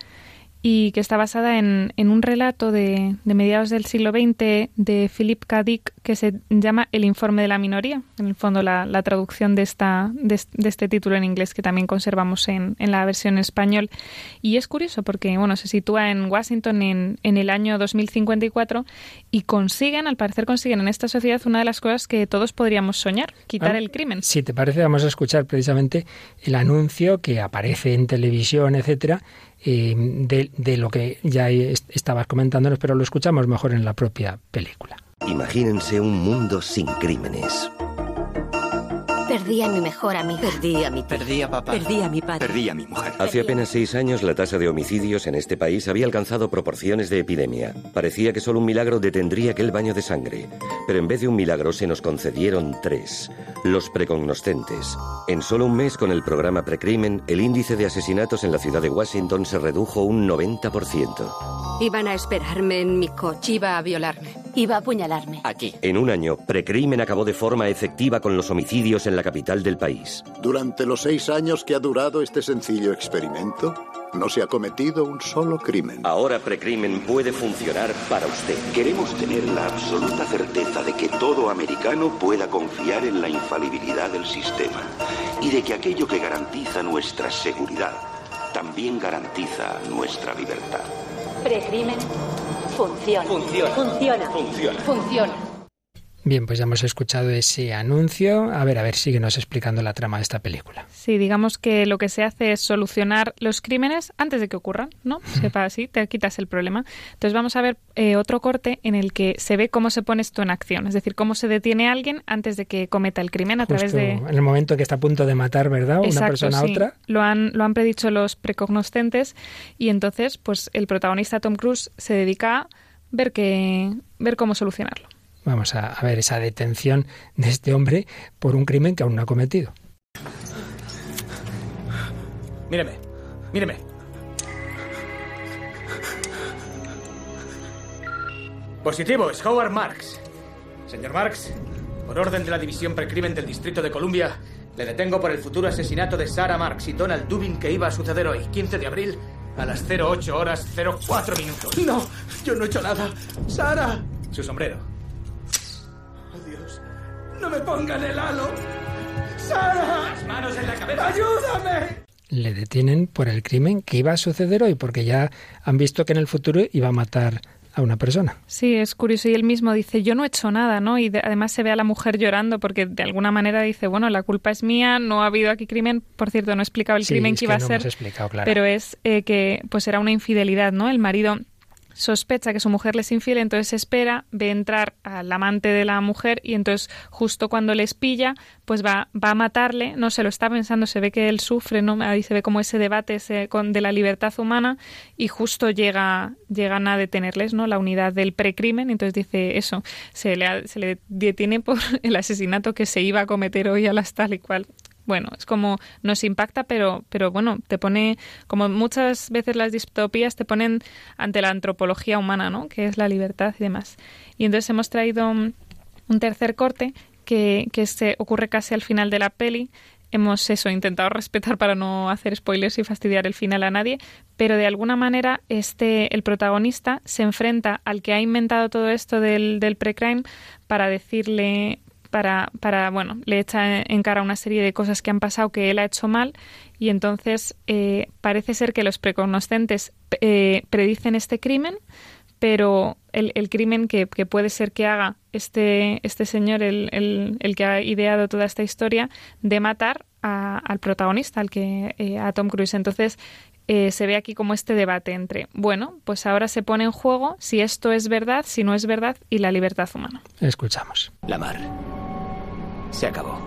y que está basada en, en un relato de, de, mediados del siglo XX de Philip K. Dick que se llama El informe de la minoría, en el fondo la, la traducción de, esta, de, de, este título en inglés que también conservamos en, en, la versión en español. Y es curioso porque bueno, se sitúa en Washington en, en el año 2054 y consiguen, al parecer consiguen en esta sociedad una de las cosas que todos podríamos soñar, quitar ah, el crimen. Si te parece, vamos a escuchar precisamente el anuncio que aparece en televisión, etcétera, eh, de, de, lo que ya estabas comentándonos, pero lo escuchamos mejor en la propia película. Imagínense un mundo sin crímenes. Perdí a mi mejor amiga. Perdí a mi tío. Perdí a papá. Perdí a mi padre. Perdí a mi mujer. Hace apenas seis años la tasa de homicidios en este país había alcanzado proporciones de epidemia. Parecía que solo un milagro detendría aquel baño de sangre. Pero en vez de un milagro se nos concedieron tres. Los precognoscentes. En solo un mes con el programa Precrimen, el índice de asesinatos en la ciudad de Washington se redujo un 90%. Iban a esperarme en mi coche. Iba a violarme. Iba a apuñalarme. Aquí. En un año, Precrimen acabó de forma efectiva con los homicidios en la capital del país. Durante los seis años que ha durado este sencillo experimento, no se ha cometido un solo crimen. Ahora Precrimen puede funcionar para usted. Queremos tener la absoluta certeza de que todo americano pueda confiar en la infalibilidad del sistema y de que aquello que garantiza nuestra seguridad también garantiza nuestra libertad. Precrimen funciona. Funciona. Funciona. Funciona. Funciona. Bien, pues ya hemos escuchado ese anuncio. A ver, a ver, síguenos explicando la trama de esta película. Sí, digamos que lo que se hace es solucionar los crímenes antes de que ocurran, ¿no? Sepa así, te quitas el problema. Entonces vamos a ver eh, otro corte en el que se ve cómo se pone esto en acción, es decir, cómo se detiene a alguien antes de que cometa el crimen a Justo través de... En el momento que está a punto de matar, ¿verdad? Exacto, Una persona sí. a otra. Lo han, lo han predicho los precognoscentes y entonces, pues el protagonista Tom Cruise se dedica a ver, que, ver cómo solucionarlo. Vamos a, a, ver esa detención de este hombre por un crimen que aún no ha cometido. Míreme, míreme. Positivo, es Howard Marks. Señor Marks, por orden de la División Precrimen del Distrito de Columbia, le detengo por el futuro asesinato de Sarah Marks y Donald Dubin que iba a suceder hoy, 15 de abril, a las 08 horas 04 minutos. No, yo no he hecho nada. Sara. Su sombrero. No me pongan el halo. Sara. Las manos en la cabeza. Ayúdame. Le detienen por el crimen que iba a suceder hoy, porque ya han visto que en el futuro iba a matar a una persona. Sí, es curioso. Y él mismo dice, yo no he hecho nada, ¿no? Y de, además se ve a la mujer llorando porque de alguna manera dice, bueno, la culpa es mía, no ha habido aquí crimen. Por cierto, no he explicado el sí, crimen es que iba no a ser. Explicado, claro. Pero es eh, que pues era una infidelidad, ¿no? El marido sospecha que su mujer le es infiel, entonces espera, ve entrar al amante de la mujer y entonces justo cuando les pilla, pues va, va a matarle, no se lo está pensando, se ve que él sufre, ¿no? Ahí se ve como ese debate con, de la libertad humana y justo llega, llegan a detenerles, ¿no? La unidad del precrimen, entonces dice eso, se le, se le detiene por el asesinato que se iba a cometer hoy a las tal y cual bueno, es como nos impacta, pero, pero bueno, te pone, como muchas veces las distopías te ponen ante la antropología humana, ¿no? Que es la libertad y demás. Y entonces hemos traído un tercer corte que, que se ocurre casi al final de la peli. Hemos eso, intentado respetar para no hacer spoilers y fastidiar el final a nadie, pero de alguna manera este, el protagonista se enfrenta al que ha inventado todo esto del, del precrime para decirle, para, para, bueno, le echa en cara una serie de cosas que han pasado que él ha hecho mal y entonces eh, parece ser que los precognoscentes eh, predicen este crimen, pero el, el crimen que, que, puede ser que haga este, este señor, el, el, el, que ha ideado toda esta historia, de matar a, al protagonista, al que, eh, a Tom Cruise. Entonces, eh, se ve aquí como este debate entre, bueno, pues ahora se pone en juego si esto es verdad, si no es verdad, y la libertad humana. Escuchamos. La mar se acabó.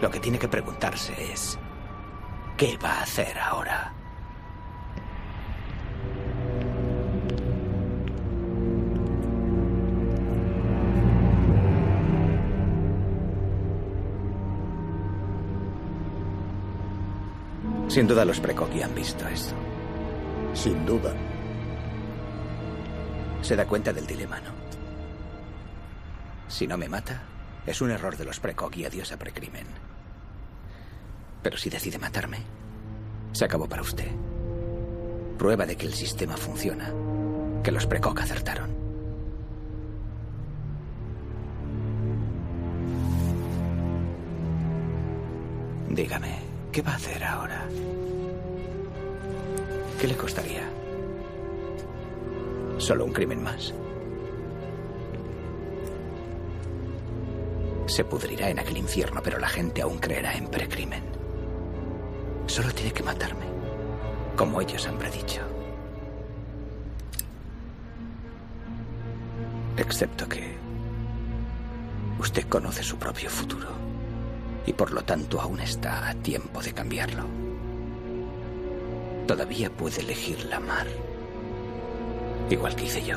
Lo que tiene que preguntarse es, ¿qué va a hacer ahora? Sin duda los Precoqui han visto esto. Sin duda. Se da cuenta del dilema, ¿no? Si no me mata, es un error de los Precoqui, adiós a precrimen. Pero si decide matarme, se acabó para usted. Prueba de que el sistema funciona, que los Precoq acertaron. Dígame, ¿qué va a hacer ahora? ¿Qué le costaría? Solo un crimen más. Se pudrirá en aquel infierno, pero la gente aún creerá en precrimen. Solo tiene que matarme, como ellos han predicho. Excepto que usted conoce su propio futuro y por lo tanto aún está a tiempo de cambiarlo. Todavía puede elegir la mar, igual que hice yo.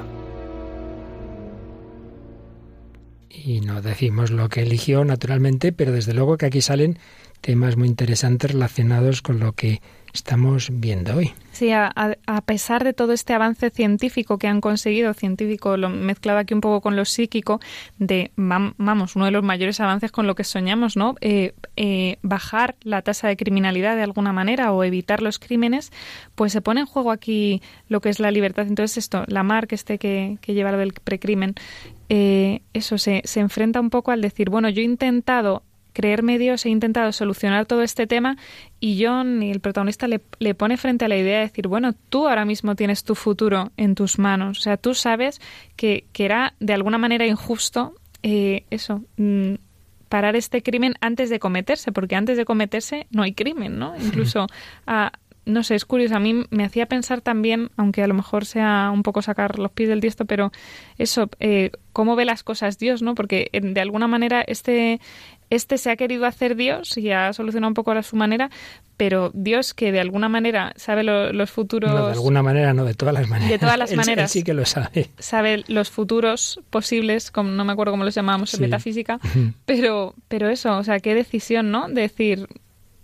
Y no decimos lo que eligió, naturalmente, pero desde luego que aquí salen temas muy interesantes relacionados con lo que estamos viendo hoy. Sí, a, a, pesar de todo este avance científico que han conseguido, científico lo mezclado aquí un poco con lo psíquico, de, vamos, uno de los mayores avances con lo que soñamos, ¿no? Eh, eh, bajar la tasa de criminalidad de alguna manera o evitar los crímenes, pues se pone en juego aquí lo que es la libertad. Entonces esto, la marca este que, que lleva lo del precrimen, eh, eso se, se enfrenta un poco al decir, bueno, yo he intentado creerme Dios, he intentado solucionar todo este tema y John, el protagonista, le, le, pone frente a la idea de decir, bueno, tú ahora mismo tienes tu futuro en tus manos. O sea, tú sabes que, que era de alguna manera injusto eh, eso, mmm, parar este crimen antes de cometerse, porque antes de cometerse no hay crimen, ¿no? Incluso a, no sé, es curioso. A mí me hacía pensar también, aunque a lo mejor sea un poco sacar los pies del tiesto, pero eso, eh, cómo ve las cosas Dios, ¿no? Porque de alguna manera este, este se ha querido hacer Dios y ha solucionado un poco a su manera, pero Dios que de alguna manera sabe lo, los futuros... No, de alguna manera, no, de todas las maneras. De todas las *laughs* él, maneras. Él sí que lo sabe. Sabe los futuros posibles, como, no me acuerdo cómo los llamábamos en sí. metafísica, pero, pero eso, o sea, qué decisión, ¿no? De decir,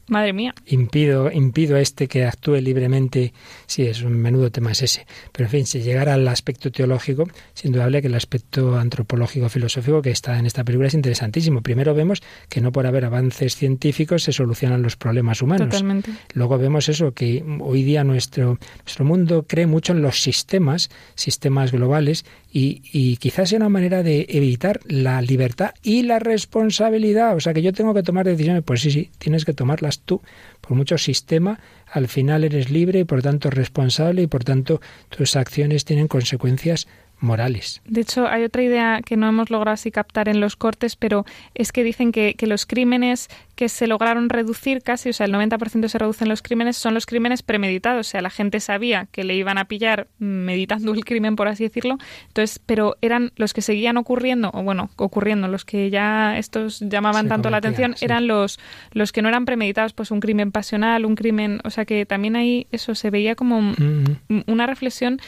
Madre mía. Impido, impido a este que actúe libremente. Sí, es un menudo tema es ese. Pero en fin, si llegara al aspecto teológico, es indudable que el aspecto antropológico filosófico que está en esta película es interesantísimo. Primero vemos que no por haber avances científicos se solucionan los problemas humanos. Totalmente. Luego vemos eso, que hoy día nuestro, nuestro mundo cree mucho en los sistemas, sistemas globales, y, y, quizás sea una manera de evitar la libertad y la responsabilidad. O sea, que yo tengo que tomar decisiones. Pues sí, sí, tienes que tomarlas tú. Por mucho sistema, al final eres libre y por tanto responsable y por tanto tus acciones tienen consecuencias morales. De hecho, hay otra idea que no hemos logrado así captar en los cortes, pero es que dicen que, que los crímenes que se lograron reducir casi, o sea, el 90% se reducen los crímenes, son los crímenes premeditados. O sea, la gente sabía que le iban a pillar meditando el crimen, por así decirlo. Entonces, pero eran los que seguían ocurriendo, o bueno, ocurriendo, los que ya estos llamaban se tanto la atención, sí. eran los, los que no eran premeditados, pues un crimen pasional, un crimen, o sea, que también ahí eso se veía como mm -hmm. una reflexión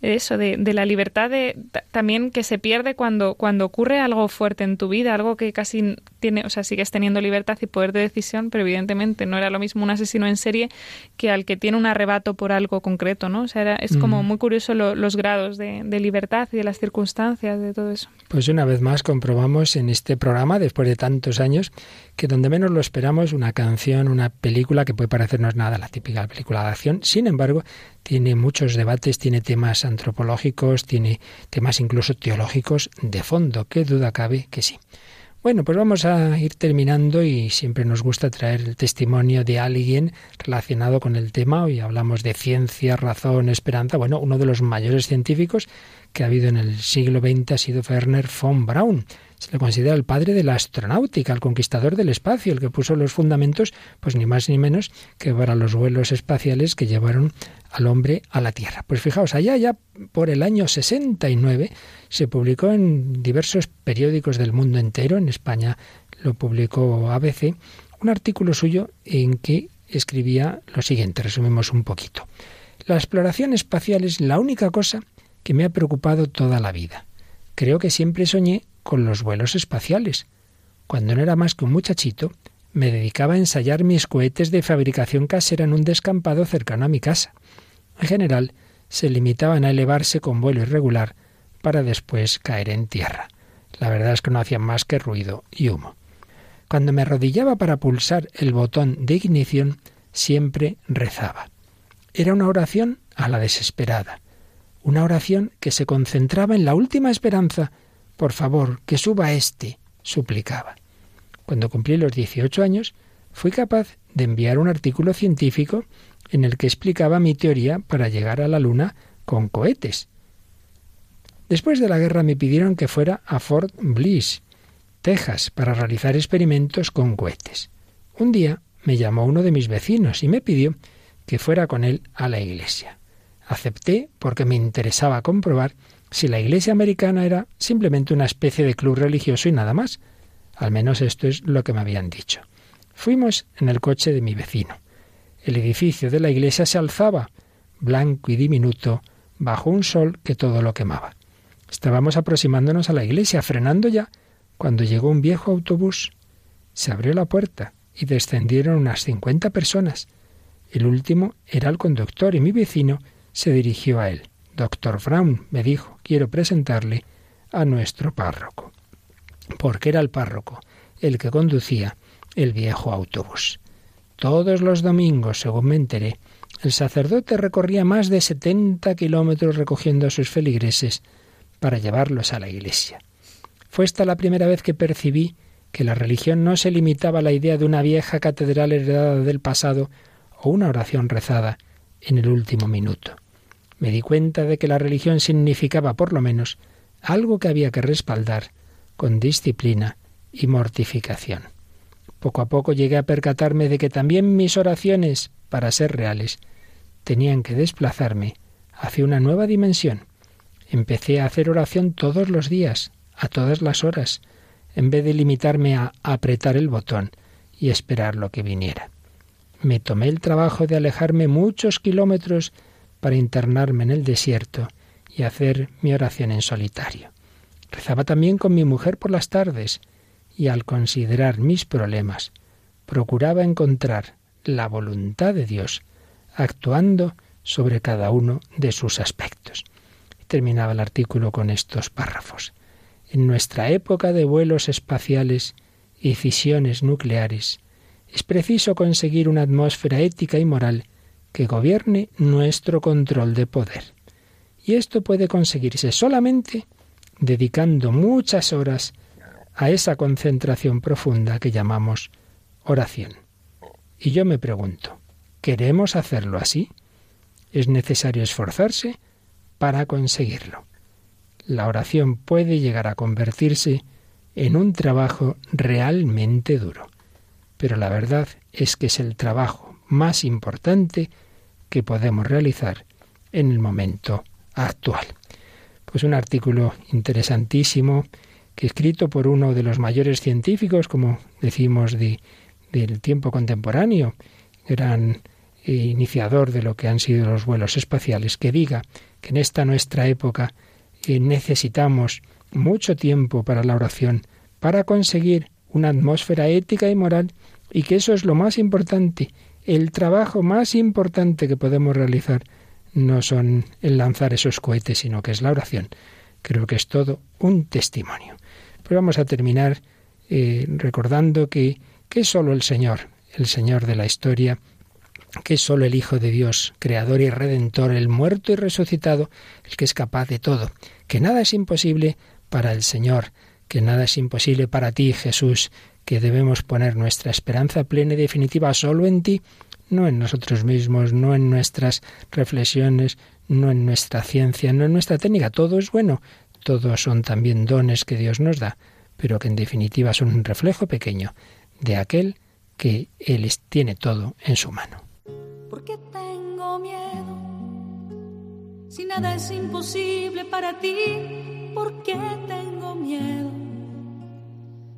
eso de, de, la libertad de también que se pierde cuando cuando ocurre algo fuerte en tu vida algo que casi tiene o sea sigues teniendo libertad y poder de decisión pero evidentemente no era lo mismo un asesino en serie que al que tiene un arrebato por algo concreto no o sea era, es como muy curioso lo, los grados de, de, libertad y de las circunstancias de todo eso. Pues una vez más comprobamos en este programa después de tantos años que donde menos lo esperamos una canción una película que puede parecernos nada la típica película de acción. Sin embargo tiene muchos debates, tiene temas antropológicos, tiene temas incluso teológicos de fondo. ¿Qué duda cabe que sí? Bueno, pues vamos a ir terminando y siempre nos gusta traer el testimonio de alguien relacionado con el tema. Hoy hablamos de ciencia, razón, esperanza. Bueno, uno de los mayores científicos que ha habido en el siglo XX ha sido Werner von Braun. Se le considera el padre de la astronáutica, el conquistador del espacio, el que puso los fundamentos, pues ni más ni menos que para los vuelos espaciales que llevaron al hombre a la Tierra. Pues fijaos, allá ya por el año 69 se publicó en diversos periódicos del mundo entero, en España lo publicó ABC, un artículo suyo en que escribía lo siguiente, resumimos un poquito. La exploración espacial es la única cosa que me ha preocupado toda la vida. Creo que siempre soñé con los vuelos espaciales. Cuando no era más que un muchachito, me dedicaba a ensayar mis cohetes de fabricación casera en un descampado cercano a mi casa. En general, se limitaban a elevarse con vuelo irregular para después caer en tierra. La verdad es que no hacían más que ruido y humo. Cuando me arrodillaba para pulsar el botón de ignición, siempre rezaba. Era una oración a la desesperada, una oración que se concentraba en la última esperanza por favor, que suba este, suplicaba. Cuando cumplí los 18 años, fui capaz de enviar un artículo científico en el que explicaba mi teoría para llegar a la Luna con cohetes. Después de la guerra me pidieron que fuera a Fort Bliss, Texas, para realizar experimentos con cohetes. Un día me llamó uno de mis vecinos y me pidió que fuera con él a la iglesia. Acepté porque me interesaba comprobar si la Iglesia americana era simplemente una especie de club religioso y nada más. Al menos esto es lo que me habían dicho. Fuimos en el coche de mi vecino. El edificio de la iglesia se alzaba, blanco y diminuto, bajo un sol que todo lo quemaba. Estábamos aproximándonos a la iglesia, frenando ya, cuando llegó un viejo autobús. Se abrió la puerta y descendieron unas cincuenta personas. El último era el conductor y mi vecino se dirigió a él. Doctor Brown, me dijo, quiero presentarle a nuestro párroco. Porque era el párroco el que conducía el viejo autobús. Todos los domingos, según me enteré, el sacerdote recorría más de setenta kilómetros recogiendo a sus feligreses para llevarlos a la iglesia. Fue esta la primera vez que percibí que la religión no se limitaba a la idea de una vieja catedral heredada del pasado o una oración rezada en el último minuto me di cuenta de que la religión significaba, por lo menos, algo que había que respaldar con disciplina y mortificación. Poco a poco llegué a percatarme de que también mis oraciones, para ser reales, tenían que desplazarme hacia una nueva dimensión. Empecé a hacer oración todos los días, a todas las horas, en vez de limitarme a apretar el botón y esperar lo que viniera. Me tomé el trabajo de alejarme muchos kilómetros para internarme en el desierto y hacer mi oración en solitario. Rezaba también con mi mujer por las tardes y al considerar mis problemas procuraba encontrar la voluntad de Dios actuando sobre cada uno de sus aspectos. Terminaba el artículo con estos párrafos. En nuestra época de vuelos espaciales y fisiones nucleares, es preciso conseguir una atmósfera ética y moral que gobierne nuestro control de poder. Y esto puede conseguirse solamente dedicando muchas horas a esa concentración profunda que llamamos oración. Y yo me pregunto, ¿queremos hacerlo así? Es necesario esforzarse para conseguirlo. La oración puede llegar a convertirse en un trabajo realmente duro, pero la verdad es que es el trabajo más importante que podemos realizar en el momento actual. Pues un artículo interesantísimo que escrito por uno de los mayores científicos, como decimos, de, del tiempo contemporáneo, gran iniciador de lo que han sido los vuelos espaciales, que diga que en esta nuestra época eh, necesitamos mucho tiempo para la oración, para conseguir una atmósfera ética y moral, y que eso es lo más importante, el trabajo más importante que podemos realizar no son el lanzar esos cohetes, sino que es la oración. Creo que es todo un testimonio. Pero vamos a terminar eh, recordando que, que es solo el Señor, el Señor de la historia, que es solo el Hijo de Dios, Creador y Redentor, el muerto y resucitado, el que es capaz de todo, que nada es imposible para el Señor, que nada es imposible para ti, Jesús, que debemos poner nuestra esperanza plena y definitiva solo en ti, no en nosotros mismos, no en nuestras reflexiones, no en nuestra ciencia, no en nuestra técnica. Todo es bueno, todos son también dones que Dios nos da, pero que en definitiva son un reflejo pequeño de aquel que Él tiene todo en su mano. ¿Por qué tengo miedo? Si nada es imposible para ti, ¿por qué tengo miedo?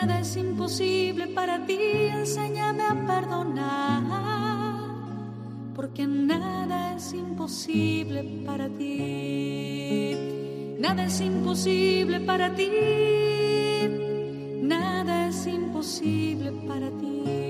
nada es imposible para ti. Enséñame a perdonar, porque nada es imposible para ti. Nada es imposible para ti. Nada es imposible para ti.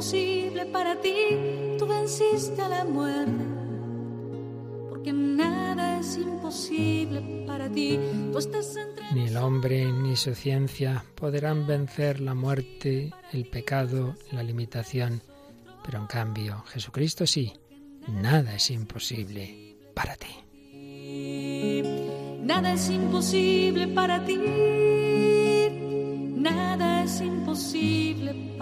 Imposible para ti, tú venciste a la muerte. Porque nada es imposible para ti, tú estás entre... Ni el hombre ni su ciencia podrán vencer la muerte, el pecado, la limitación. Pero en cambio, Jesucristo sí, nada es imposible para ti. Nada es imposible para ti Nada es imposible para ti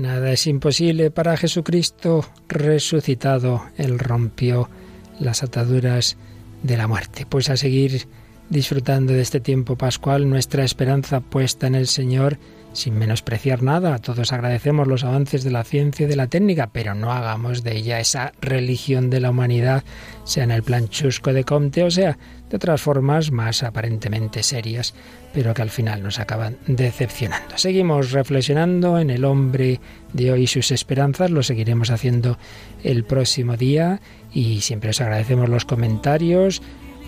Nada es imposible para Jesucristo resucitado. Él rompió las ataduras de la muerte. Pues a seguir disfrutando de este tiempo pascual, nuestra esperanza puesta en el Señor sin menospreciar nada. Todos agradecemos los avances de la ciencia y de la técnica, pero no hagamos de ella esa religión de la humanidad, sea en el plan chusco de Comte o sea de otras formas más aparentemente serias, pero que al final nos acaban decepcionando. Seguimos reflexionando en el hombre de hoy y sus esperanzas, lo seguiremos haciendo el próximo día y siempre os agradecemos los comentarios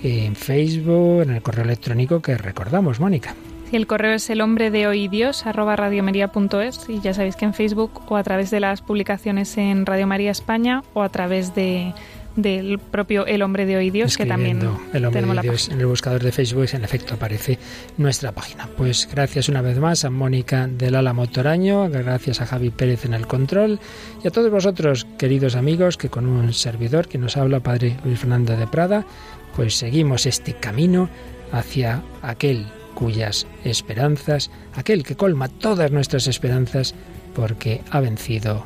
en Facebook, en el correo electrónico que recordamos, Mónica. El correo es el hombre de hoy Dios arroba radiomaria.es y ya sabéis que en Facebook o a través de las publicaciones en Radio María España o a través de del propio El Hombre de Hoy Dios, que también El Hombre de Dios en el buscador de Facebook, en efecto aparece nuestra página. Pues gracias una vez más a Mónica del Álamo Toraño, gracias a Javi Pérez en el control y a todos vosotros, queridos amigos, que con un servidor que nos habla, Padre Luis Fernando de Prada, pues seguimos este camino hacia aquel cuyas esperanzas, aquel que colma todas nuestras esperanzas, porque ha vencido